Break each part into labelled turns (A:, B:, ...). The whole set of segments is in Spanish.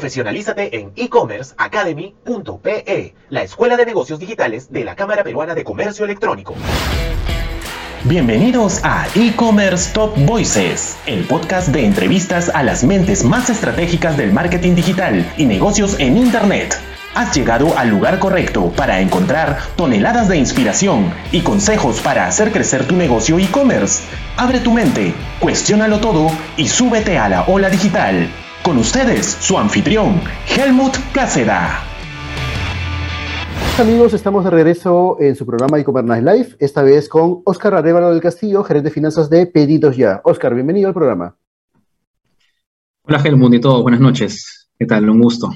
A: Profesionalízate en e-commerceacademy.pe, la escuela de negocios digitales de la Cámara Peruana de Comercio Electrónico. Bienvenidos a E-Commerce Top Voices, el podcast de entrevistas a las mentes más estratégicas del marketing digital y negocios en Internet. Has llegado al lugar correcto para encontrar toneladas de inspiración y consejos para hacer crecer tu negocio e-commerce. Abre tu mente, cuestiónalo todo y súbete a la ola digital. Con ustedes, su anfitrión, Helmut Cáceda.
B: Amigos, estamos de regreso en su programa e-commerce Live, esta vez con Oscar Arevalo del Castillo, gerente de finanzas de Pedidos Ya. Oscar, bienvenido al programa.
C: Hola Helmut y todos, buenas noches. ¿Qué tal? Un gusto.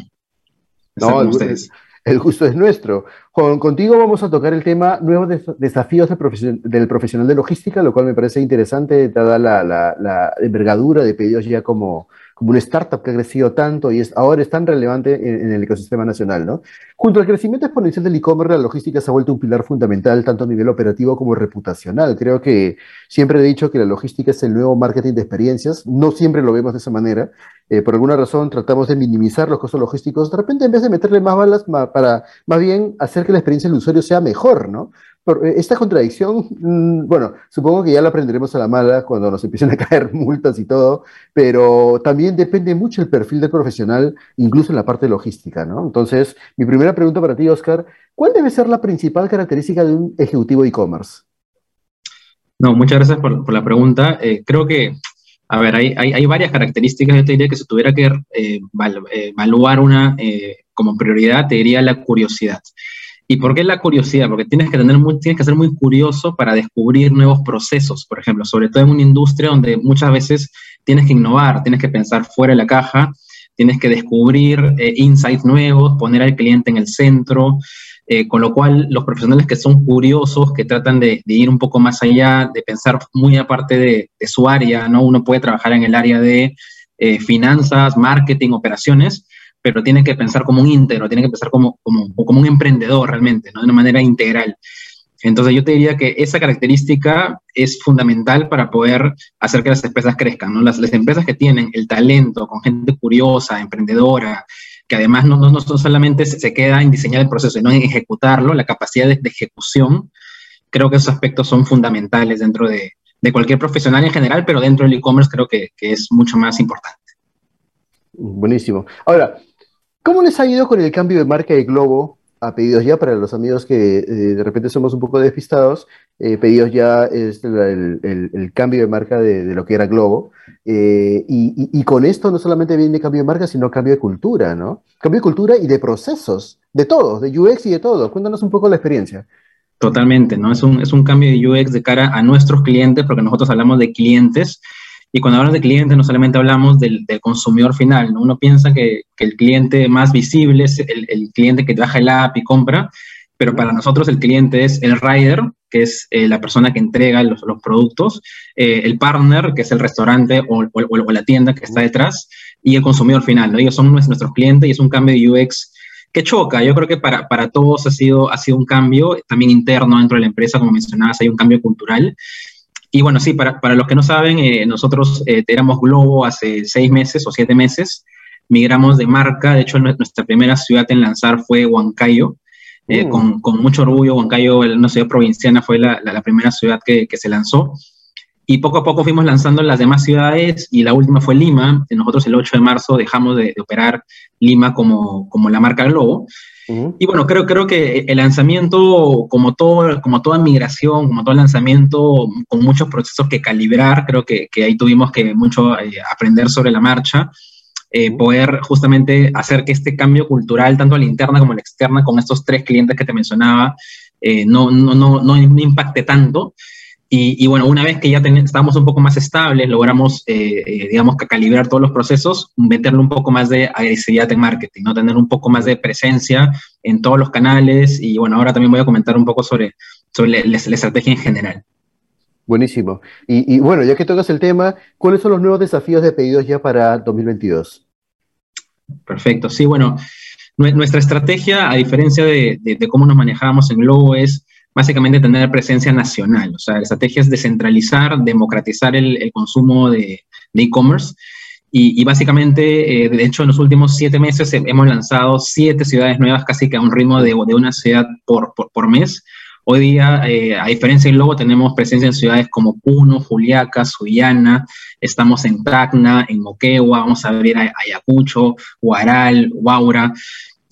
B: No, el, ustedes. El, gusto es nuestro. contigo vamos a tocar el tema nuevos desafíos del profesional de logística, lo cual me parece interesante, dada la, la envergadura de Pedidos Ya como, como una startup que ha crecido tanto y es, ahora es tan relevante en, el ecosistema nacional. ¿no? Junto al crecimiento exponencial del e-commerce, la logística se ha vuelto un pilar fundamental tanto a nivel operativo como reputacional. Creo que siempre he dicho que la logística es el nuevo marketing de experiencias. No siempre lo vemos de esa manera. Eh, por alguna razón tratamos de minimizar los costos logísticos. De repente, en vez de meterle más balas, para más bien hacer que la experiencia del usuario sea mejor, ¿no? Eh, esta contradicción, mm, bueno, supongo que ya la aprenderemos a la mala cuando nos empiecen a caer multas y todo, pero también depende mucho el perfil del profesional, incluso en la parte logística, ¿no? Entonces, mi primera pregunta para ti, Oscar, ¿cuál debe ser la principal característica de un ejecutivo de e-commerce?
C: No, muchas gracias por, la pregunta. Eh, creo que, a ver, hay, hay, varias características. Yo te diría que si tuviera que eh, evaluar una como prioridad, te diría la curiosidad. ¿Y por qué la curiosidad? Porque tienes que, tener muy, tienes que ser muy curioso para descubrir nuevos procesos, por ejemplo, sobre todo en una industria donde muchas veces tienes que innovar, tienes que pensar fuera de la caja, tienes que descubrir eh, insights nuevos, poner al cliente en el centro, eh, con lo cual los profesionales que son curiosos, que tratan de, ir un poco más allá, de pensar muy aparte de, su área, ¿no? Uno puede trabajar en el área de eh, finanzas, marketing, operaciones, pero tiene que pensar como un íntegro, tiene que pensar como, como, como un emprendedor realmente, ¿no? de una manera integral. Entonces yo te diría que esa característica es fundamental para poder hacer que las empresas crezcan. ¿no? Las, las empresas que tienen el talento, con gente curiosa, emprendedora, que además no, no, no solamente se, queda en diseñar el proceso, sino en ejecutarlo, la capacidad de, ejecución, creo que esos aspectos son fundamentales dentro de, de cualquier profesional en general, pero dentro del e-commerce creo que, que es mucho más importante.
B: Buenísimo. Ahora, ¿Cómo les ha ido con el cambio de marca de Globo a Pedidos Ya? Para los amigos que eh, de repente somos un poco despistados, eh, Pedidos Ya el, cambio de marca de, lo que era Globo. Eh, y, con esto no solamente viene cambio de marca, sino cambio de cultura, ¿no? Cambio de cultura y de procesos, de todo, de UX y de todo. Cuéntanos un poco la experiencia.
C: Totalmente, ¿no? Es un, es un cambio de UX de cara a nuestros clientes, porque nosotros hablamos de clientes y cuando hablamos de cliente, no solamente hablamos del, consumidor final, ¿no? Uno piensa que, el cliente más visible es el, cliente que baja el app y compra, pero para nosotros el cliente es el rider, que es eh, la persona que entrega los, productos, eh, el partner, que es el restaurante o, la tienda que está detrás, y el consumidor final, ¿no? Ellos son nuestros clientes y es un cambio de UX que choca. Yo creo que para, para todos ha sido, ha sido un cambio, también interno dentro de la empresa, como mencionabas, hay un cambio cultural. Y bueno, sí, para, para los que no saben, eh, nosotros eh, éramos Globo hace seis meses o siete meses, migramos de marca, de hecho nuestra primera ciudad en lanzar fue Huancayo, eh, mm. con, con, mucho orgullo, Huancayo, una ciudad provinciana, fue la, la, primera ciudad que, que, se lanzó. Y poco a poco fuimos lanzando las demás ciudades y la última fue Lima. Nosotros el 8 de marzo dejamos de, de operar Lima como, como la marca Globo. Y bueno, creo, creo que el lanzamiento, como, todo, como toda migración, como todo lanzamiento, con muchos procesos que calibrar, creo que, que ahí tuvimos que mucho eh, aprender sobre la marcha, eh, poder justamente hacer que este cambio cultural, tanto a la interna como a la externa, con estos tres clientes que te mencionaba, eh, no, no, no, no, impacte tanto. Y, bueno, una vez que ya estábamos un poco más estables, logramos, eh, eh, digamos, que calibrar todos los procesos, meterle un poco más de agresividad en marketing, ¿no? Tener un poco más de presencia en todos los canales. Y bueno, ahora también voy a comentar un poco sobre, sobre la, estrategia en general.
B: Buenísimo. Y, bueno, ya que tocas el tema, ¿cuáles son los nuevos desafíos de pedidos ya para 2022?
C: Perfecto. Sí, bueno, nuestra estrategia, a diferencia de, de cómo nos manejábamos en Globo, es básicamente tener presencia nacional. O sea, la estrategia es descentralizar, democratizar el, consumo de e-commerce. Y, básicamente, eh, de hecho, en los últimos siete meses hemos lanzado siete ciudades nuevas, casi que a un ritmo de, de una ciudad por, por, mes. Hoy día, eh, a diferencia del logo, tenemos presencia en ciudades como Puno, Juliaca, Sullana, estamos en Tacna, en Moquegua, vamos a abrir Ayacucho, Huaral, Huaura.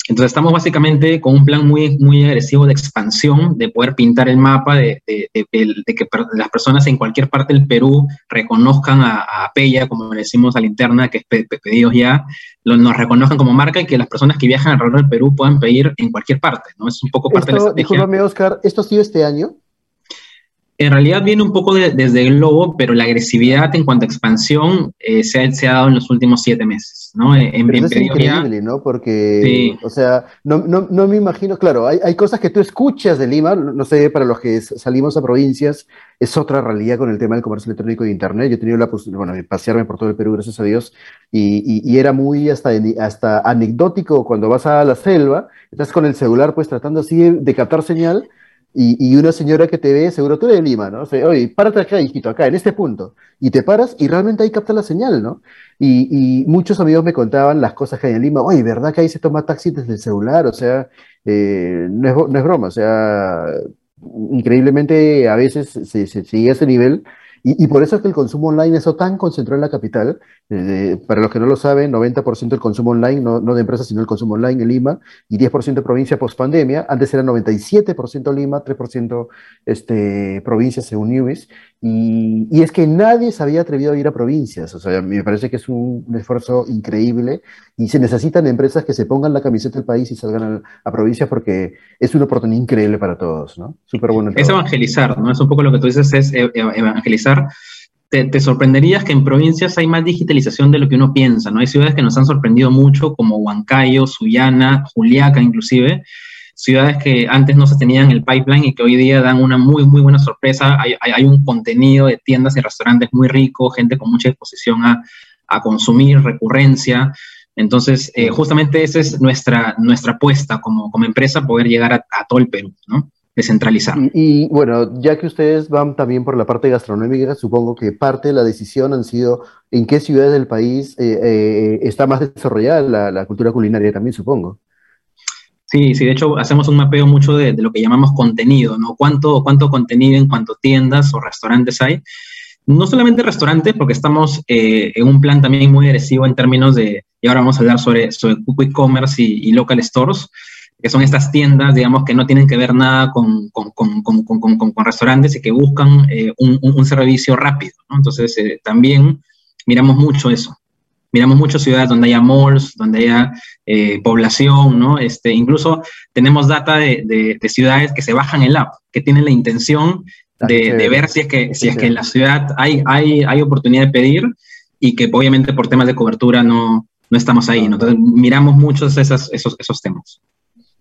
C: Entonces estamos básicamente con un plan muy, muy agresivo de expansión, de poder pintar el mapa, de, de, que las personas en cualquier parte del Perú reconozcan a, a Pella, como le decimos a la interna, que es pedidos ya, nos reconozcan como marca y que las personas que viajan alrededor del Perú puedan pedir en cualquier parte, ¿no? Es un poco parte
B: de la estrategia. Discúlpame, Oscar, ¿esto ha sido este año?
C: En realidad viene un poco desde el globo, pero la agresividad en cuanto a expansión eh, se, ha, se, ha, dado en los últimos siete meses, ¿no?
B: En, pero es increíble, ¿no? Porque, o sea, no, no, no, me imagino, claro, hay, hay, cosas que tú escuchas de Lima, no sé, para los que salimos a provincias, es otra realidad con el tema del comercio electrónico de Internet. Yo he tenido la posibilidad, bueno, de pasearme por todo el Perú, gracias a Dios, y, y, era muy hasta, hasta anecdótico cuando vas a la selva, estás con el celular, pues tratando así de captar señal, y, una señora que te ve, seguro tú de Lima, ¿no? O sea, oye, párate acá, hijito, acá, en este punto. Y te paras y realmente ahí capta la señal, ¿no? Y, muchos amigos me contaban las cosas que hay en Lima. Oye, ¿verdad que ahí se toma taxi desde el celular? O sea, eh, no, es, no, es, broma. O sea, increíblemente a veces se, se sigue a ese nivel y, por eso es que el consumo online está tan concentrado en la capital. Eh, para los que no lo saben, 90% del consumo online, no, de empresas, sino el consumo online en Lima, y 10% de provincia post pandemia. Antes era 97% Lima, 3% este, provincias según Newbies. Y, y, es que nadie se había atrevido a ir a provincias. O sea, me parece que es un, esfuerzo increíble y se necesitan empresas que se pongan la camiseta del país y salgan a, a provincias porque es una oportunidad increíble para todos, ¿no?
C: Súper bueno. Es evangelizar, ¿no? Es un poco lo que tú dices, es e, e, evangelizar. Te, te, sorprenderías que en provincias hay más digitalización de lo que uno piensa, ¿no? Hay ciudades que nos han sorprendido mucho, como Huancayo, Sullana, Juliaca inclusive, ciudades que antes no se tenían el pipeline y que hoy día dan una muy, muy buena sorpresa. Hay, hay, un contenido de tiendas y restaurantes muy rico, gente con mucha disposición a, a consumir, recurrencia. Entonces, eh, justamente esa es nuestra, nuestra apuesta como, como empresa, poder llegar a, a todo el Perú, ¿no? Descentralizar.
B: Y, y, bueno, ya que ustedes van también por la parte gastronómica, supongo que parte de la decisión han sido en qué ciudades del país eh, eh, está más desarrollada la, la cultura culinaria también, supongo.
C: Sí, sí, de hecho hacemos un mapeo mucho de, lo que llamamos contenido, ¿no? ¿Cuánto, cuánto contenido en cuánto tiendas o restaurantes hay? No solamente restaurantes, porque estamos eh, en un plan también muy agresivo en términos de, y ahora vamos a hablar sobre, sobre quick commerce y, local stores, que son estas tiendas, digamos, que no tienen que ver nada con, con, con, con restaurantes y que buscan eh, un, un, un, servicio rápido, ¿no? Entonces, eh, también miramos mucho eso miramos muchas ciudades donde haya malls, donde haya eh, población, ¿no? Este, incluso tenemos data de, de, de, ciudades que se bajan el app, que tienen la intención de, de ver si es que, si es que en la ciudad hay, hay, hay oportunidad de pedir y que obviamente por temas de cobertura no, no estamos ahí. ¿no? Entonces miramos muchos esos, esos, esos temas.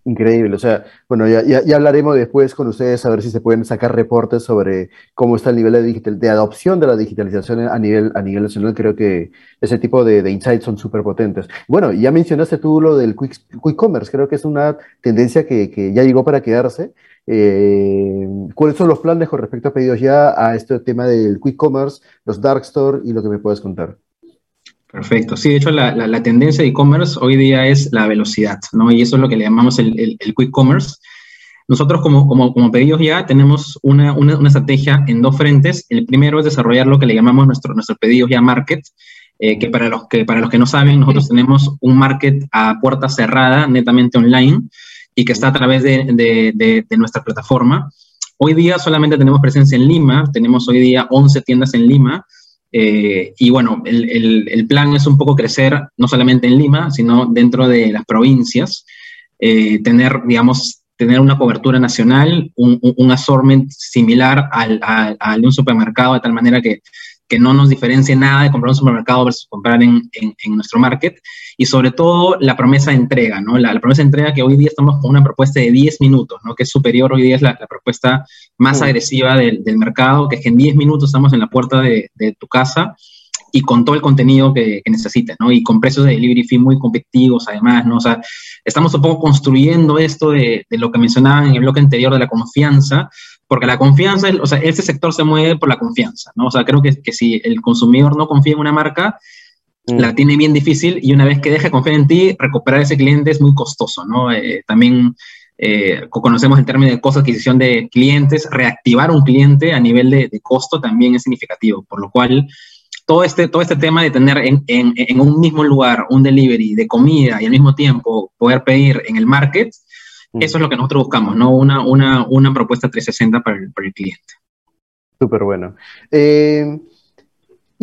B: Increíble, o sea, bueno, ya, ya, ya, hablaremos después con ustedes a ver si se pueden sacar reportes sobre cómo está el nivel de, digital, de adopción de la digitalización a nivel, a nivel nacional. Creo que ese tipo de, insights son súper potentes. Bueno, ya mencionaste tú lo del quick, quick commerce, creo que es una tendencia que, que ya llegó para quedarse. Eh, ¿Cuáles son los planes con respecto a pedidos ya a este tema del quick commerce, los dark store y lo que me puedes contar?
C: Perfecto. Sí, de hecho, la, la, la tendencia de e-commerce hoy día es la velocidad, ¿no? Y eso es lo que le llamamos el, el, el quick commerce. Nosotros como, como, como pedidos ya tenemos una, una, una, estrategia en dos frentes. El primero es desarrollar lo que le llamamos nuestro, nuestro pedidos ya market, eh, que, para los que para los que no saben, nosotros tenemos un market a puerta cerrada, netamente online, y que está a través de, de, de, de nuestra plataforma. Hoy día solamente tenemos presencia en Lima, tenemos hoy día 11 tiendas en Lima, eh, y bueno, el, el, plan es un poco crecer no solamente en Lima, sino dentro de las provincias, eh, tener, digamos, tener una cobertura nacional, un, un, un assortment similar al, al, al, de un supermercado, de tal manera que que no nos diferencie nada de comprar un supermercado versus comprar en, en, en, nuestro market. Y sobre todo la promesa de entrega, ¿no? La, la, promesa de entrega que hoy día estamos con una propuesta de 10 minutos, ¿no? Que es superior, hoy día es la, la propuesta más mm. agresiva del, del, mercado, que es que en 10 minutos estamos en la puerta de, de tu casa y con todo el contenido que, que, necesites, ¿no? Y con precios de delivery fee muy competitivos, además, ¿no? O sea, estamos un poco construyendo esto de, de lo que mencionaban en el bloque anterior de la confianza, porque la confianza, o sea, ese sector se mueve por la confianza, ¿no? O sea, creo que, que si el consumidor no confía en una marca, mm. la tiene bien difícil y una vez que deja confiar en ti, recuperar ese cliente es muy costoso, ¿no? Eh, también eh, conocemos el término de costo de adquisición de clientes, reactivar un cliente a nivel de, costo también es significativo, por lo cual todo este, todo este tema de tener en, en, un mismo lugar un delivery de comida y al mismo tiempo poder pedir en el market. Eso es lo que nosotros buscamos, ¿no? Una, una, una propuesta 360 para el, para el cliente.
B: Súper bueno. Eh,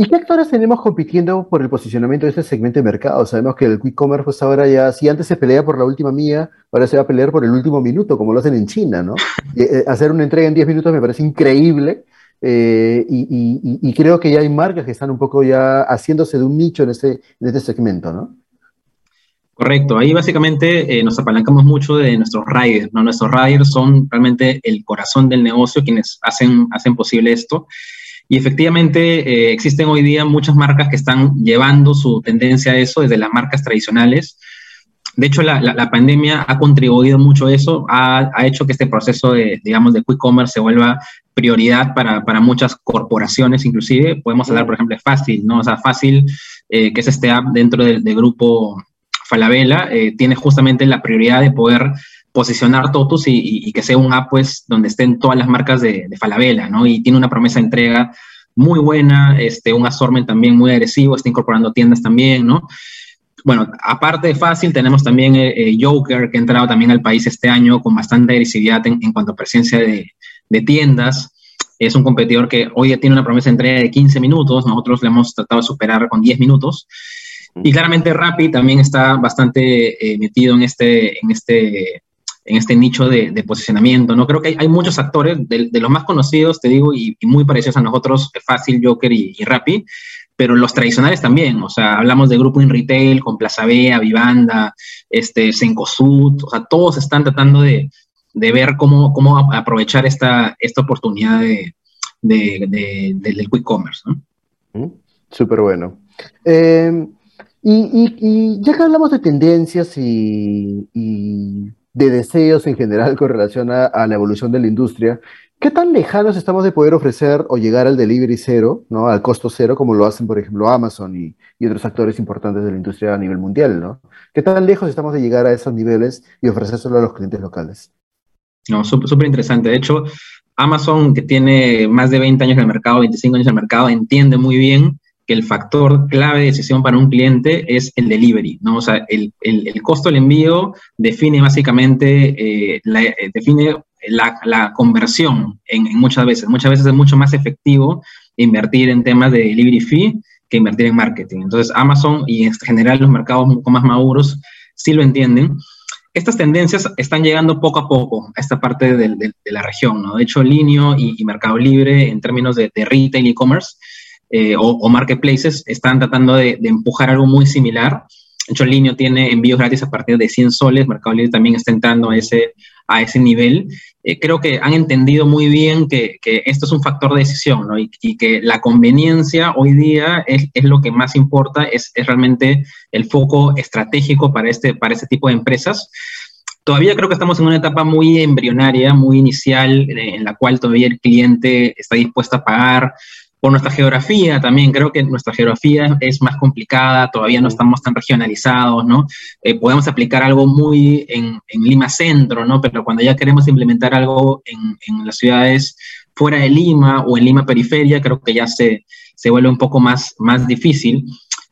B: ¿Y qué actores tenemos compitiendo por el posicionamiento de este segmento de mercado? Sabemos que el quick commerce, pues ahora ya, si antes se pelea por la última mía, ahora se va a pelear por el último minuto, como lo hacen en China, ¿no? Eh, hacer una entrega en 10 minutos me parece increíble. Eh, y, creo que ya hay marcas que están un poco ya haciéndose de un nicho en este, en este segmento, ¿no?
C: Correcto, ahí básicamente nos apalancamos mucho de nuestros riders, ¿no? Nuestros riders son realmente el corazón del negocio, quienes hacen, hacen posible esto. Y efectivamente eh, existen hoy día muchas marcas que están llevando su tendencia a eso desde las marcas tradicionales. De hecho, la, la, pandemia ha contribuido mucho a eso, ha, ha, hecho que este proceso de, digamos, de quick commerce se vuelva prioridad para, para muchas corporaciones, inclusive. Podemos hablar, por ejemplo, de Fácil, ¿no? O sea, Fácil, eh, que es este app dentro del, grupo Falabella, eh, tiene justamente la prioridad de poder posicionar Totus y, que sea un app pues donde estén todas las marcas de, Falabella, ¿no? Y tiene una promesa de entrega muy buena, este, un assortment también muy agresivo, está incorporando tiendas también, ¿no? Bueno, aparte de Fácil, tenemos también eh, eh, Joker, que ha entrado también al país este año con bastante agresividad en, cuanto a presencia de, de, tiendas. Es un competidor que hoy tiene una promesa de entrega de 15 minutos, nosotros le hemos tratado de superar con 10 minutos. Y claramente Rappi también está bastante eh, metido en este, en este en este nicho de, posicionamiento, ¿no? Creo que hay, muchos actores, de, los más conocidos, te digo, y, muy parecidos a nosotros, Fácil, Joker y, y, Rappi, pero los tradicionales también, o sea, hablamos de Grupo in Retail, con Plaza Vea, Vivanda, este, Sencosud, o sea, todos están tratando de, ver cómo, cómo aprovechar esta, esta oportunidad de, del quick commerce, ¿no?
B: Mm, súper bueno. Eh, y, ya que hablamos de tendencias y, de deseos en general con relación a, la evolución de la industria, ¿qué tan lejanos estamos de poder ofrecer o llegar al delivery cero, ¿no? al costo cero, como lo hacen, por ejemplo, Amazon y, otros actores importantes de la industria a nivel mundial? ¿no? ¿Qué tan lejos estamos de llegar a esos niveles y ofrecérselo a los clientes locales?
C: No, súper interesante. De hecho, Amazon, que tiene más de 20 años en el mercado, 25 años en el mercado, entiende muy bien que el factor clave de decisión para un cliente es el delivery, ¿no? O sea, el, el, costo del envío define básicamente, eh, la, eh, define la, la conversión en, muchas veces. Muchas veces es mucho más efectivo invertir en temas de delivery fee que invertir en marketing. Entonces, Amazon y en general los mercados un poco más maduros sí lo entienden. Estas tendencias están llegando poco a poco a esta parte de, de, la región, ¿no? De hecho, Linio y, Mercado Libre, en términos de, de retail e commerce, eh, o, marketplaces están tratando de, empujar algo muy similar. De hecho, Linio tiene envíos gratis a partir de 100 soles, Mercado Libre también está entrando a ese, a ese nivel. Eh, creo que han entendido muy bien que, que, esto es un factor de decisión ¿no? y, que la conveniencia hoy día es, es lo que más importa, es, es, realmente el foco estratégico para este, para este tipo de empresas. Todavía creo que estamos en una etapa muy embrionaria, muy inicial, eh, en la cual todavía el cliente está dispuesto a pagar por nuestra geografía también, creo que nuestra geografía es más complicada, todavía no estamos tan regionalizados, ¿no? Eh, podemos aplicar algo muy en, Lima Centro, ¿no? Pero cuando ya queremos implementar algo en, las ciudades fuera de Lima o en Lima Periferia, creo que ya se, se vuelve un poco más, más difícil.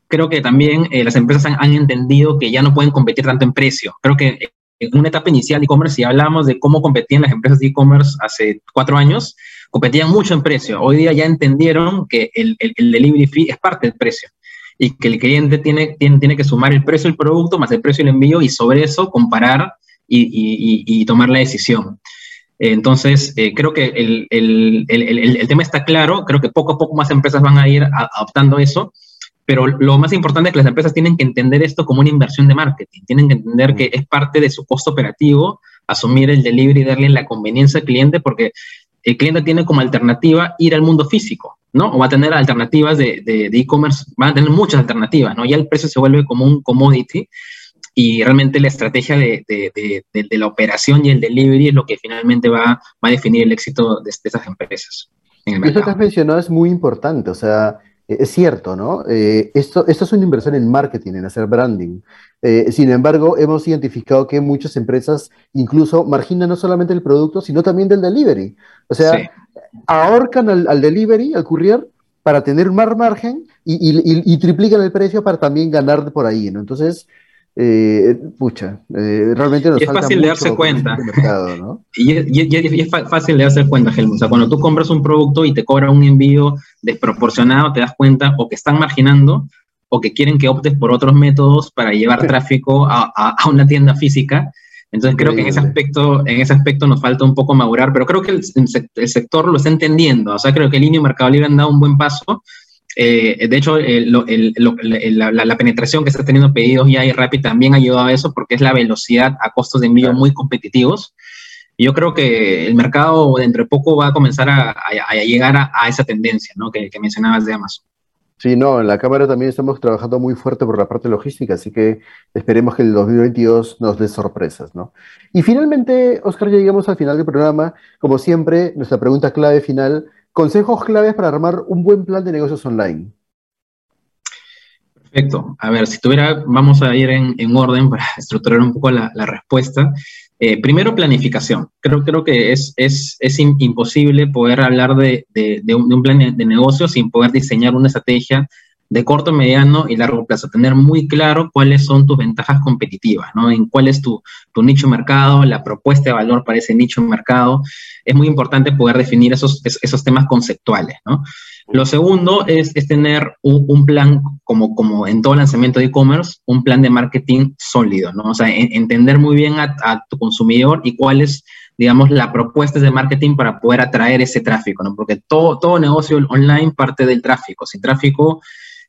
C: Creo que también eh, las empresas han, han, entendido que ya no pueden competir tanto en precio. Creo que en una etapa inicial de e-commerce, si hablamos de cómo competían las empresas de e-commerce hace cuatro años, competían mucho en precio. Hoy día ya entendieron que el, el, delivery fee es parte del precio y que el cliente tiene, tiene, tiene, que sumar el precio del producto más el precio del envío y sobre eso comparar y, y, y tomar la decisión. Entonces, eh, creo que el, el, tema está claro, creo que poco a poco más empresas van a ir adoptando eso, pero lo más importante es que las empresas tienen que entender esto como una inversión de marketing, tienen que entender que es parte de su costo operativo asumir el delivery y darle la conveniencia al cliente, porque el cliente tiene como alternativa ir al mundo físico, ¿no? O va a tener alternativas de e-commerce, de, van a tener muchas alternativas, ¿no? Ya el precio se vuelve como un commodity y realmente la estrategia de, de, de, la operación y el delivery es lo que finalmente va, va a definir el éxito de, esas empresas.
B: En el Eso que has mencionado es muy importante, o sea, es cierto, ¿no? Eh, esto, esto es una inversión en marketing, en hacer branding. Eh, sin embargo, hemos identificado que muchas empresas incluso marginan no solamente el producto, sino también del delivery. O sea, ahorcan al, delivery, al courier, para tener más margen y, triplican el precio para también ganar por ahí, ¿no? Entonces, eh, pucha, eh, realmente nos
C: y es fácil de darse cuenta. y, es fácil de darse cuenta, Helmut. O sea, cuando tú compras un producto y te cobran un envío desproporcionado, te das cuenta o que están marginando o que quieren que optes por otros métodos para llevar tráfico a, a, una tienda física. Entonces creo que en ese aspecto, en ese aspecto nos falta un poco madurar, pero creo que el, el sector lo está entendiendo. O sea, creo que Línea y Mercado Libre han dado un buen paso. Eh, de hecho, la, penetración que está teniendo pedidos ya y Rappi también ha ayudado a eso porque es la velocidad a costos de envío muy competitivos. Yo creo que el mercado dentro de poco va a comenzar a, llegar a, esa tendencia ¿no? que, que mencionabas de Amazon.
B: Sí, no, en la Cámara también estamos trabajando muy fuerte por la parte logística, así que esperemos que el 2022 nos dé sorpresas, ¿no? Y finalmente, Oscar, ya llegamos al final del programa. Como siempre, nuestra pregunta clave final, consejos claves para armar un buen plan de negocios online.
C: Perfecto. A ver, si tuviera, vamos a ir en, orden para estructurar un poco la, respuesta. Eh, primero, planificación. Creo, creo que es, es, es imposible poder hablar de, de, de, un, plan de, negocio sin poder diseñar una estrategia de corto, mediano y largo plazo. Tener muy claro cuáles son tus ventajas competitivas, ¿no? En cuál es tu, tu nicho mercado, la propuesta de valor para ese nicho mercado. Es muy importante poder definir esos, esos temas conceptuales, ¿no? Lo segundo es, tener un, plan, como, como en todo lanzamiento de e-commerce, un plan de marketing sólido, ¿no? O sea, entender muy bien a, tu consumidor y cuál es, digamos, la propuesta de marketing para poder atraer ese tráfico, ¿no? Porque todo, todo negocio online parte del tráfico. Sin tráfico,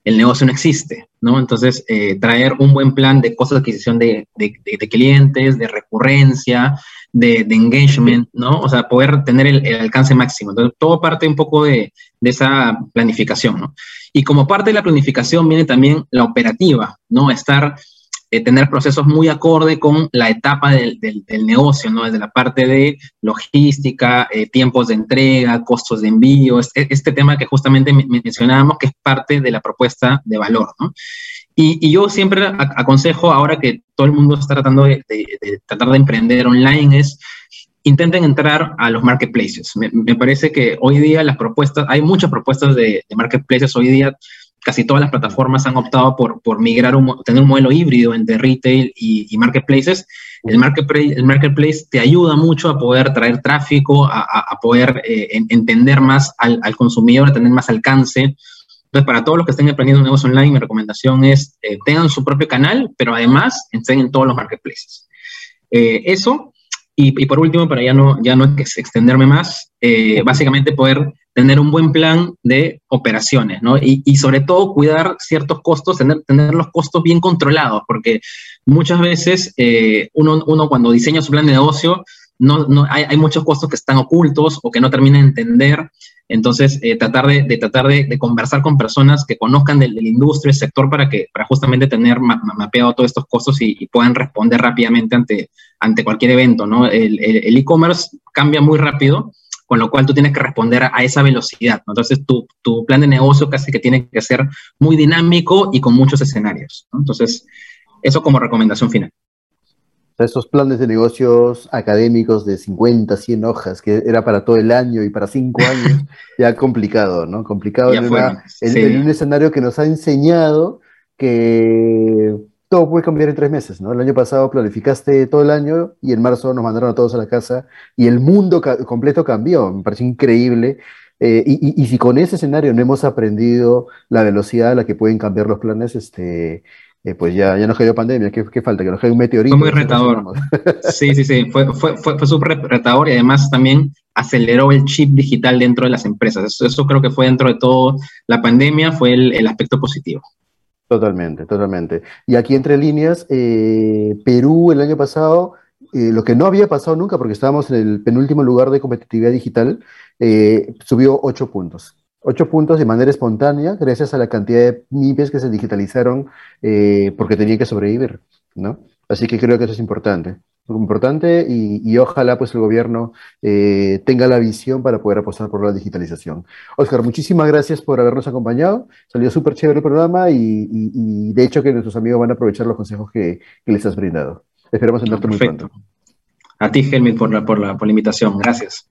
C: el negocio no existe, ¿no? Entonces, eh, traer un buen plan de costos de adquisición de, de, de clientes, de recurrencia, de, engagement, ¿no? O sea, poder tener el, alcance máximo. Entonces, todo parte un poco de, esa planificación, ¿no? Y como parte de la planificación viene también la operativa, ¿no? Estar, eh, tener procesos muy acorde con la etapa del, negocio, ¿no? Desde la parte de logística, eh, tiempos de entrega, costos de envío, este, este tema que justamente mencionábamos, que es parte de la propuesta de valor, ¿no? Y, yo siempre aconsejo, ahora que todo el mundo está tratando de, tratar de emprender online, es intenten entrar a los marketplaces. Me, parece que hoy día las propuestas, hay muchas propuestas de, marketplaces hoy día, casi todas las plataformas han optado por, por migrar, un, tener un modelo híbrido entre retail y, marketplaces. El marketplace, el marketplace te ayuda mucho a poder traer tráfico, a, poder eh, entender más al, al, consumidor, a tener más alcance. Entonces, para todos los que estén emprendiendo un negocio online, mi recomendación es eh, tengan su propio canal, pero además estén en todos los marketplaces. Eh, eso, y, por último, para ya no, ya no extenderme más, eh, básicamente poder tener un buen plan de operaciones, ¿no? Y, y, sobre todo cuidar ciertos costos, tener, tener los costos bien controlados, porque muchas veces uno, uno cuando diseña su plan de negocio, no, no, hay, hay, muchos costos que están ocultos o que no termina de entender entonces, eh, tratar, de, tratar de, conversar con personas que conozcan de, la industria, el sector, para, que, para justamente tener mapeado todos estos costos y, puedan responder rápidamente ante, ante cualquier evento, ¿no? El e-commerce cambia muy rápido, con lo cual tú tienes que responder a, esa velocidad, Entonces, tu, tu, plan de negocio casi que tiene que ser muy dinámico y con muchos escenarios, Entonces, eso como recomendación final.
B: Esos planes de negocios académicos de 50, 100 hojas, que era para todo el año y para cinco años, ya complicado, ¿no? Complicado en, un escenario que nos ha enseñado que todo puede cambiar en tres meses, ¿no? El año pasado planificaste todo el año y en marzo nos mandaron a todos a la casa y el mundo completo cambió, me parece increíble. Eh, y, y, si con ese escenario no hemos aprendido la velocidad a la que pueden cambiar los planes, este, eh, pues ya, ya nos cayó pandemia, ¿Qué, ¿qué, falta? Que nos caiga un meteorito.
C: Fue muy retador. Sí, sí, sí, fue, fue, fue, fue súper retador y además también aceleró el chip digital dentro de las empresas. Eso, eso creo que fue dentro de todo la pandemia, fue el, el aspecto positivo.
B: Totalmente, totalmente. Y aquí entre líneas, eh, Perú el año pasado, eh, lo que no había pasado nunca, porque estábamos en el penúltimo lugar de competitividad digital, subió ocho puntos. Ocho puntos de manera espontánea, gracias a la cantidad de MIPES que se digitalizaron eh, porque tenían que sobrevivir, ¿no? Así que creo que eso es importante. Importante y, ojalá pues el gobierno eh, tenga la visión para poder apostar por la digitalización. Oscar, muchísimas gracias por habernos acompañado. Salió súper chévere el programa y, de hecho que nuestros amigos van a aprovechar los consejos que, les has brindado. Esperamos encontrarte muy pronto.
C: A ti, Helmut, por la, por, la, por la invitación. Gracias.